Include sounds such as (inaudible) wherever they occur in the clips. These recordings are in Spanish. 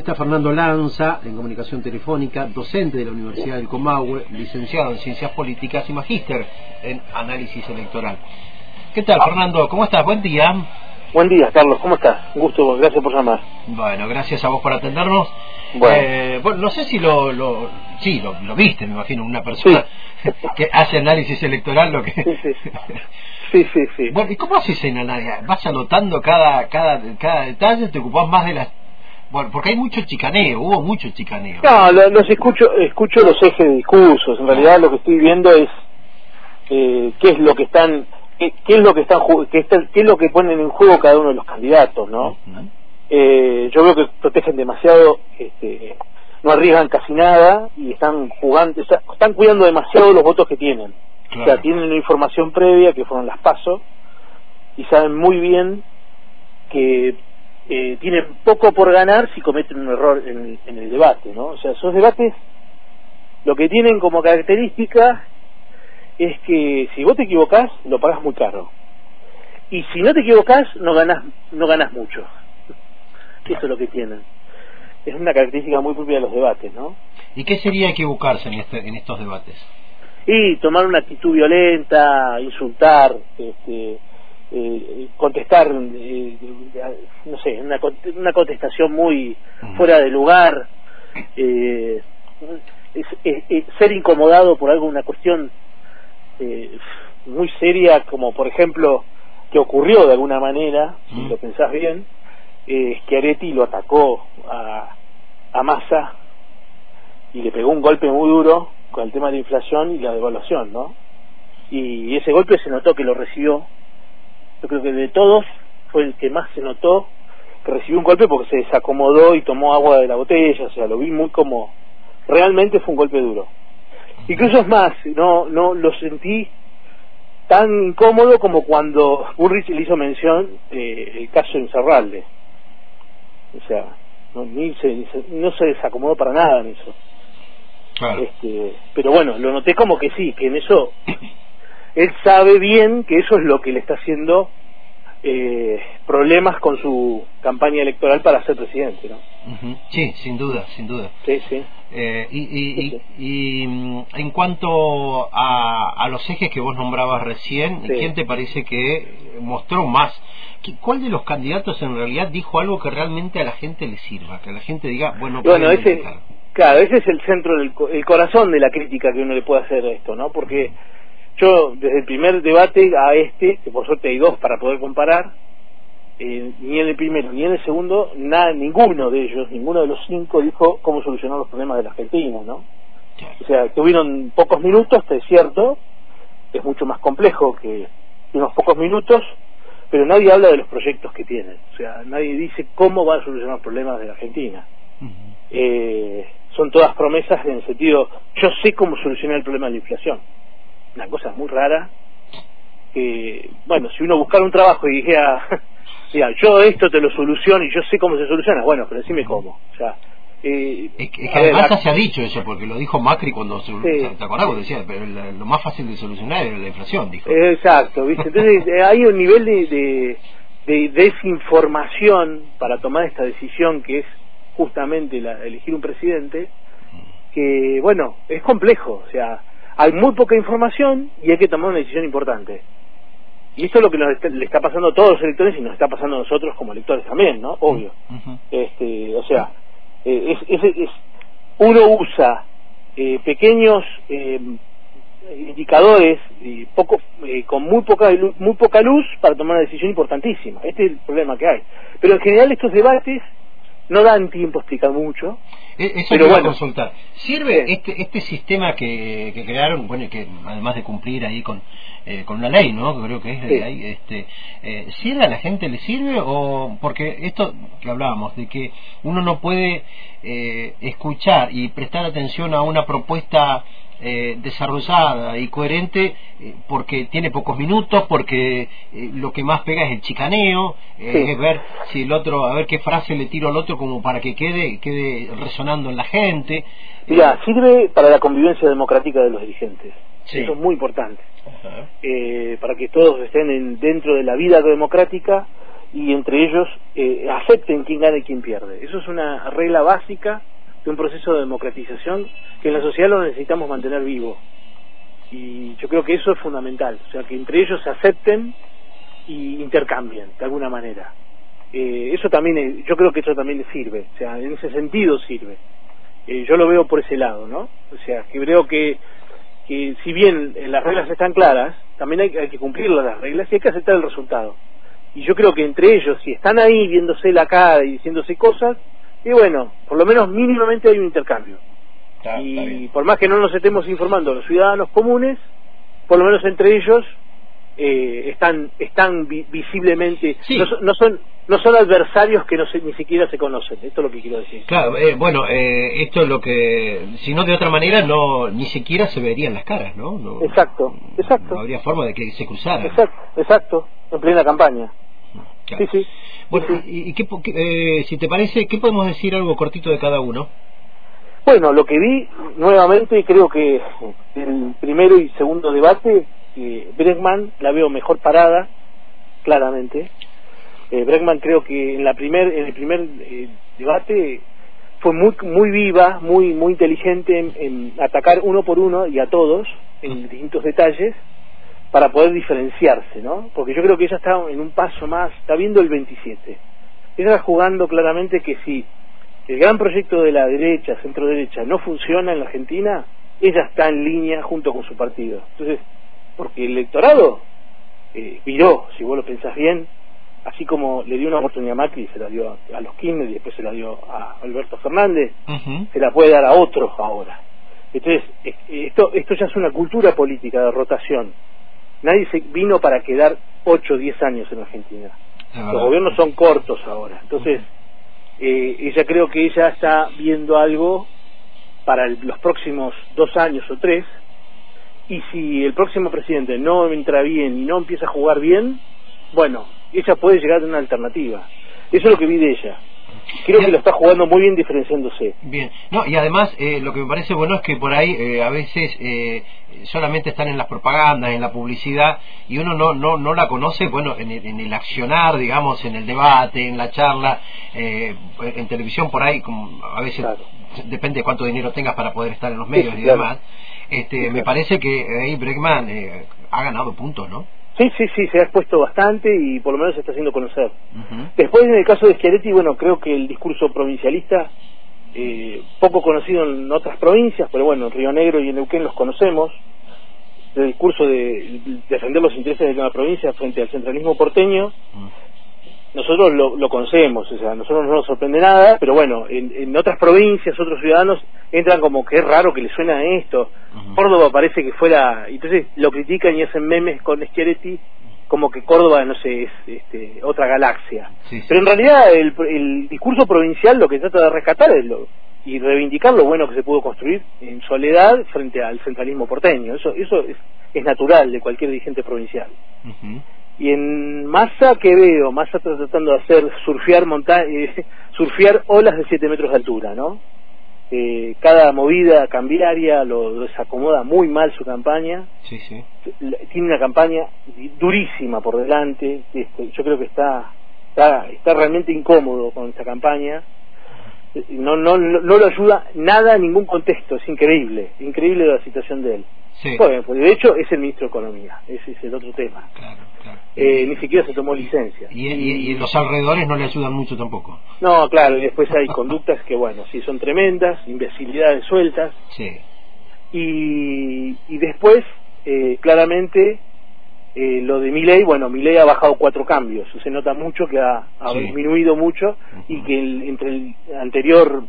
Está Fernando Lanza, en comunicación telefónica, docente de la Universidad del Comahue, licenciado en Ciencias Políticas y magíster en Análisis Electoral. ¿Qué tal, Fernando? ¿Cómo estás? Buen día. Buen día, Carlos. ¿Cómo estás? Un gusto, gracias por llamar. Bueno, gracias a vos por atendernos. Bueno, eh, bueno no sé si lo, lo sí, lo, viste, me imagino, una persona (laughs) que hace análisis electoral, lo que... Sí, sí, sí. Bueno, ¿y cómo haces en análisis? ¿Vas anotando cada, cada, cada detalle? ¿Te ocupás más de las bueno, porque hay mucho chicaneo, hubo mucho chicaneo. No, los escucho, escucho los ejes de discursos. En realidad lo que estoy viendo es eh, qué es lo que están, qué, es lo que están, qué, qué, es lo que ponen en juego cada uno de los candidatos, ¿no? eh, yo veo que protegen demasiado, este, no arriesgan casi nada y están jugando, están cuidando demasiado los votos que tienen. O sea, tienen una información previa que fueron las pasos y saben muy bien que eh, tienen poco por ganar si cometen un error en, el debate, ¿no? O sea, esos debates lo que tienen como característica es que si vos te equivocás, lo pagas muy caro. Y si no te equivocás, no ganas no ganas mucho. Eso es lo que tienen. Es una característica muy propia de los debates, ¿no? ¿Y qué sería equivocarse en, este, en estos debates? Y tomar una actitud violenta, insultar, este, eh, contestar, eh, no sé, una, una contestación muy fuera de lugar, eh, ser incomodado por alguna cuestión eh, muy seria, como por ejemplo que ocurrió de alguna manera, si lo pensás bien, eh, Schiaretti lo atacó a, a Massa y le pegó un golpe muy duro con el tema de la inflación y la devaluación, ¿no? Y ese golpe se notó que lo recibió yo creo que de todos fue el que más se notó que recibió un golpe porque se desacomodó y tomó agua de la botella, o sea, lo vi muy como realmente fue un golpe duro. Incluso es más, no no lo sentí tan incómodo como cuando Burrich le hizo mención eh, el caso en Cerralde. O sea, no, ni se, no se desacomodó para nada en eso. Este, pero bueno, lo noté como que sí, que en eso él sabe bien que eso es lo que le está haciendo eh, problemas con su campaña electoral para ser presidente, ¿no? Sí, sin duda, sin duda. Sí, sí. Eh, y, y, mm, en cuanto a, a, los ejes que vos nombrabas recién, ¿quién te parece que mostró más? ¿Cuál de los candidatos en realidad dijo algo que realmente a la gente le sirva? Que la gente diga, bueno, bueno ese, claro, ese es el centro, del, el corazón de la crítica que uno le puede hacer a esto, ¿no? Porque yo, desde el primer debate a este, que por suerte hay dos para poder comparar, eh, ni en el primero ni en el segundo, nada, ninguno de ellos, ninguno de los cinco dijo cómo solucionar los problemas de la Argentina, ¿no? O sea, tuvieron pocos minutos, es cierto, es mucho más complejo que unos pocos minutos, pero nadie habla de los proyectos que tienen. O sea, nadie dice cómo va a solucionar los problemas de la Argentina. eh, son todas promesas en el sentido, yo sé cómo solucionar el problema de la inflación una cosa muy rara que, bueno, si uno buscara un trabajo y dijera, (laughs) mira, yo esto te lo soluciono y yo sé cómo se soluciona, bueno, pero decime cómo. O sea, eh, es que, además se ha dicho eso, porque lo dijo Macri cuando se, ¿te acordás? Cuando decía, pero lo más fácil de solucionar era la inflación, dijo. Exacto, ¿viste? Entonces (laughs) eh, hay un nivel de, de, desinformación para tomar esta decisión que es justamente la, elegir un presidente, que, bueno, es complejo, o sea, hay muy poca información y hay que tomar una decisión importante. Y esto es lo que le está pasando a todos los electores y nos está pasando a nosotros como electores también, ¿no? Obvio. este, o sea, eh, es, es, uno usa eh, pequeños eh, indicadores y poco, con muy poca, muy poca luz para tomar una decisión importantísima. Este es el problema que hay. Pero en general estos debates no dan tiempo a explicar mucho. E, eso pero bueno. consultar. ¿Sirve este, este sistema que, que crearon, bueno, que además de cumplir ahí con, eh, con la ley, ¿no? Creo que es de ahí, este, eh, ¿sirve a la gente, le sirve? o Porque esto que hablábamos, de que uno no puede eh, escuchar y prestar atención a una propuesta eh, desarrollada y coherente eh, porque tiene pocos minutos, porque eh, lo que más pega es el chicaneo, es ver si el otro, a ver qué frase le tiro al otro como para que quede, quede resonando en la gente. Mira, sirve para la convivencia democrática de los dirigentes. Eso es muy importante. para que todos estén dentro de la vida democrática y entre ellos eh, acepten quién gana y quién pierde. Eso es una regla básica de un proceso de democratización que en la sociedad lo necesitamos mantener vivo. Y yo creo que eso es fundamental, o sea, que entre ellos se acepten y intercambien de alguna manera. Eh, eso también, yo creo que eso también sirve, o sea, en ese sentido sirve. Eh, yo lo veo por ese lado, ¿no? O sea, que creo que, que si bien las reglas están claras, también hay, hay que cumplir las reglas y hay que aceptar el resultado. Y yo creo que entre ellos, si están ahí viéndose la cara y diciéndose cosas, y bueno, por lo menos mínimamente hay un intercambio. y por más que no nos estemos informando los ciudadanos comunes, por lo menos entre ellos eh, están están visiblemente no, son no son adversarios que no ni siquiera se conocen. Esto es lo que quiero decir. Claro eh, bueno eh, esto es lo que si no de otra manera no ni siquiera se verían las caras no, exacto exacto no habría forma de que se cruzaran exacto exacto en plena campaña sí sí. Bueno y, qué, si te parece qué podemos decir algo cortito de cada uno bueno lo que vi nuevamente creo que el primero y segundo debate eh, Bregman la veo mejor parada, claramente. Eh, Bregman creo que en la primer en el primer eh, debate fue muy muy viva, muy muy inteligente en, atacar uno por uno y a todos en distintos detalles para poder diferenciarse, ¿no? Porque yo creo que ella está en un paso más, está viendo el 27. Ella está jugando claramente que si el gran proyecto de la derecha, centro derecha, no funciona en la Argentina, ella está en línea junto con su partido. Entonces, porque el electorado eh, viró, si vos lo pensás bien, así como le dio una oportunidad a Macri, se la dio a, los Kirchner y después se la dio a Alberto Fernández, se la puede dar a otros ahora. Entonces, esto, esto ya es una cultura política de rotación. Nadie se vino para quedar 8 o 10 años en Argentina. Los gobiernos son cortos ahora. Entonces, eh, ella creo que ella está viendo algo para los próximos dos años o tres y si el próximo presidente no entra bien y no empieza a jugar bien, bueno, ella puede llegar a una alternativa. Eso es lo que vi de ella. Creo que lo está jugando muy bien diferenciándose. Bien, no, y además eh, lo que me parece bueno es que por ahí eh, a veces eh, solamente están en las propagandas, en la publicidad, y uno no, no, no la conoce, bueno, en el, accionar, digamos, en el debate, en la charla, en televisión por ahí, como a veces depende de cuánto dinero tengas para poder estar en los medios y demás. Este, me parece que ahí Bregman eh, ha ganado puntos, ¿no? Sí, sí, sí, se ha expuesto bastante y por lo menos se está haciendo conocer. Después, en el caso de Schiaretti, bueno, creo que el discurso provincialista, eh, poco conocido en otras provincias, pero bueno, en Río Negro y en Neuquén los conocemos, el discurso de defender los intereses de la provincia frente al centralismo porteño, nosotros lo, lo conocemos, o sea, a nosotros no nos sorprende nada, pero bueno, en, otras provincias, otros ciudadanos entran como que es raro que le suena esto. Córdoba parece que fuera, entonces lo critican y hacen memes con Schiaretti como que Córdoba, no sé, es este, otra galaxia. Pero en realidad el, el, discurso provincial lo que trata de rescatar es lo, y reivindicar lo bueno que se pudo construir en soledad frente al centralismo porteño. Eso, eso es, es natural de cualquier dirigente provincial. Y en Massa, ¿qué veo? Massa está tratando de hacer surfear, eh, (laughs) surfear olas de 7 metros de altura, ¿no? Eh, cada movida cambiaria lo, desacomoda muy mal su campaña. Sí, sí. Tiene una campaña durísima por delante. Este, yo creo que está, está, está realmente incómodo con esta campaña. No, no, no, no lo ayuda nada en ningún contexto. Es increíble, increíble la situación de él. Bueno, pues de hecho es el ministro de Economía, ese es el otro tema. Eh, ni siquiera se tomó licencia. Y, los alrededores no le ayudan mucho tampoco. No, claro, y después hay conductas que, bueno, sí son tremendas, imbecilidades sueltas. Sí. Y, y después, eh, claramente, eh, lo de Miley, bueno, Miley ha bajado cuatro cambios, se nota mucho que ha, disminuido mucho y que entre el anterior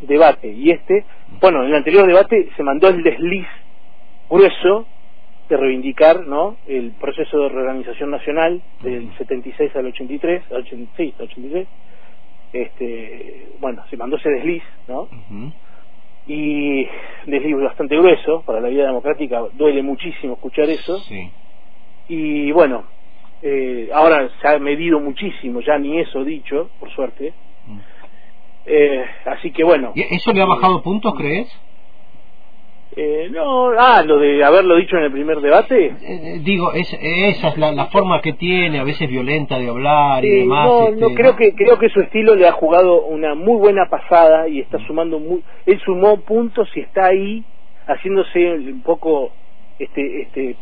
debate y este, bueno, en el anterior debate se mandó el desliz grueso de reivindicar ¿no? el proceso de reorganización nacional del 76 al 83, al 86, 83, este, bueno, se mandó ese desliz, ¿no? Y desliz bastante grueso para la vida democrática, duele muchísimo escuchar eso. Y bueno, eh, ahora se ha medido muchísimo, ya ni eso dicho, por suerte. Eh, así que bueno. ¿Eso le ha bajado puntos, crees? Eh, no, ah, lo de haberlo dicho en el primer debate. Eh, eh, digo, es, esa es la, forma que tiene, a veces violenta de hablar y demás. No, no este, creo que creo que su estilo le ha jugado una muy buena pasada y está sumando muy, él sumó puntos y está ahí haciéndose un poco este este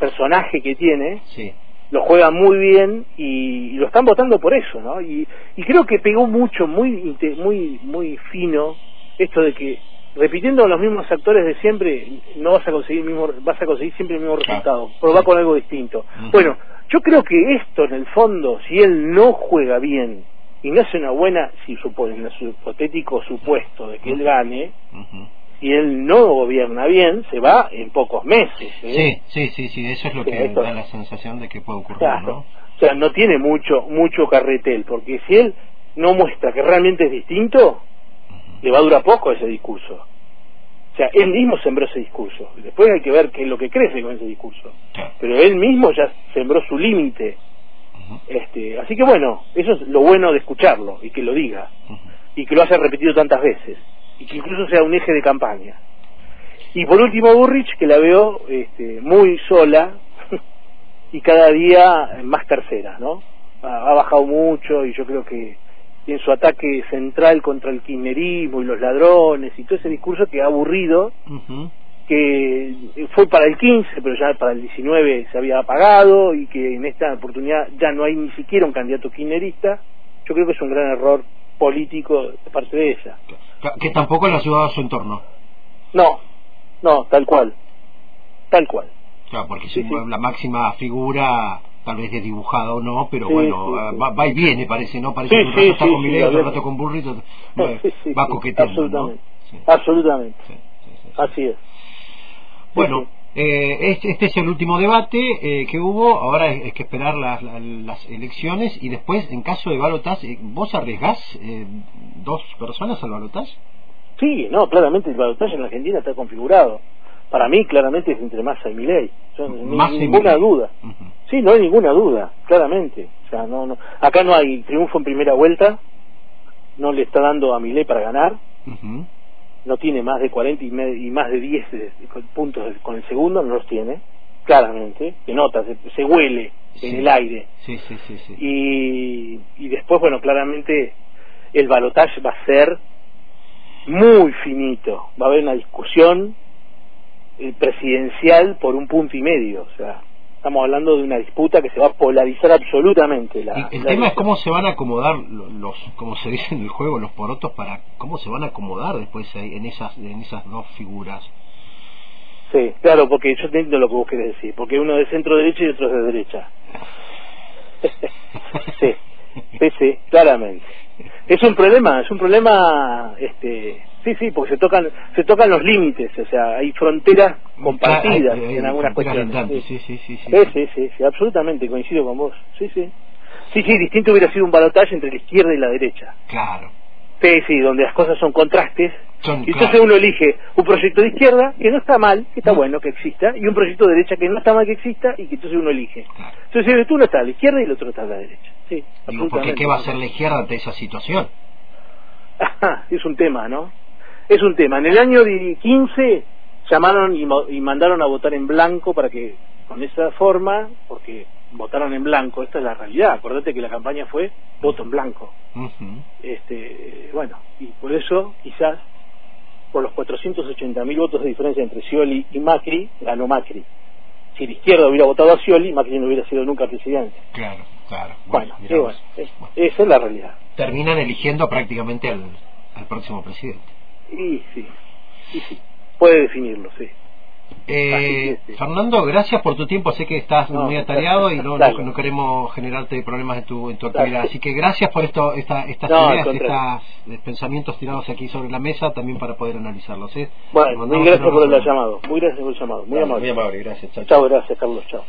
personaje que tiene. Sí. Lo juega muy bien y, lo están votando por eso, ¿no? Y, y creo que pegó mucho, muy muy muy fino esto de que repitiendo los mismos actores de siempre no vas a conseguir mismo vas a conseguir siempre el mismo resultado pero va con algo distinto. Bueno yo creo que esto en el fondo si él no juega bien y no hace una buena si supone en su hipotético supuesto de que él gane si él no gobierna bien se va en pocos meses ¿eh? sí sí sí eso es lo que da la sensación de que puede ocurrir ¿no? o sea no tiene mucho mucho carretel porque si él no muestra que realmente es distinto le va a durar poco ese discurso. O sea, él mismo sembró ese discurso. Después hay que ver qué es lo que crece con ese discurso. Pero él mismo ya sembró su límite. este, así que bueno, eso es lo bueno de escucharlo y que lo diga. Y que lo haya repetido tantas veces. Y que incluso sea un eje de campaña. Y por último, Burrich, que la veo este, muy sola (laughs) y cada día más tercera, ¿no? ha bajado mucho y yo creo que y en su ataque central contra el kirchnerismo y los ladrones y todo ese discurso que ha aburrido, que fue para el 15, pero ya para el 19 se había apagado y que en esta oportunidad ya no hay ni siquiera un candidato kirchnerista, yo creo que es un gran error político de parte de ella. Que tampoco le ha ayudado a su entorno. No, no, tal cual, tal cual. Claro, porque es la máxima figura tal vez dibujada o no, pero bueno, ah, Va, y viene, parece, ¿no? Parece que un rato está con Milei, otro rato con Burrito, va coqueteando, Absolutamente, absolutamente, así es. Bueno, eh, este, este, es el último debate eh, que hubo, ahora hay, que esperar las, las, elecciones y después, en caso de balotaje, eh, ¿vos arriesgás eh, dos personas al balotaje? Sí, no, claramente el balotaje en Argentina está configurado para mí claramente es entre Massa y Milei, no ninguna duda. Sí, no hay ninguna duda, claramente. O sea, no, no, acá no hay triunfo en primera vuelta, no le está dando a Milei para ganar, no tiene más de 40 y, más de 10 eh, puntos con el segundo, no los tiene, claramente, se nota, se, huele en el aire. Sí, sí, sí, y, y después, bueno, claramente el balotaje va a ser muy finito, va a haber una discusión presidencial por un punto y medio. O sea, estamos hablando de una disputa que se va a polarizar absolutamente. La, el tema es cómo se van a acomodar los, como se dice en el juego, los porotos para cómo se van a acomodar después en esas, en esas dos figuras. Sí, claro, porque yo entiendo lo que vos querés decir, porque uno de centro derecha y otro es de derecha. (laughs) sí, sí, sí, claramente. Es un problema, es un problema este Sí, sí, porque se tocan se tocan los límites, o sea, hay fronteras compartidas en algunas cuestiones. Sí. Sí, sí, sí, sí, sí, absolutamente, coincido con vos. Sí, sí. Sí, sí, distinto hubiera sido un balotaje entre la izquierda y la derecha. Claro. Sí, sí, donde las cosas son contrastes. y entonces uno elige un proyecto de izquierda que no está mal, que está bueno que exista, y un proyecto de derecha que no está mal que exista y que entonces uno elige. Entonces tú no estás a la izquierda y el otro está a la derecha. Sí, Digo, porque ¿qué va a hacer la izquierda ante esa situación? (laughs) es un tema, ¿no? Es un tema. En el año 15 llamaron y, mandaron a votar en blanco para que, con esa forma, porque votaron en blanco, esta es la realidad. Acuérdate que la campaña fue voto en blanco. este Bueno, y por eso quizás por los 480.000 votos de diferencia entre Scioli y Macri, ganó Macri. Si la izquierda hubiera votado a Scioli, Macri no hubiera sido nunca presidente. Claro, claro. Bueno, esa es la realidad. Terminan eligiendo prácticamente al próximo presidente. Y sí, y sí, puede definirlo, sí. Eh, Fernando, gracias por tu tiempo. Sé que estás muy atareado y no, no, queremos generarte problemas en tu, en tu actividad. Así que gracias por esto, esta, estas ideas, estos pensamientos tirados aquí sobre la mesa también para poder analizarlos. ¿eh? Bueno, muy gracias por el llamado. Muy gracias por el llamado. Muy amable. Muy amable, gracias. Chao, gracias, Carlos. Chao.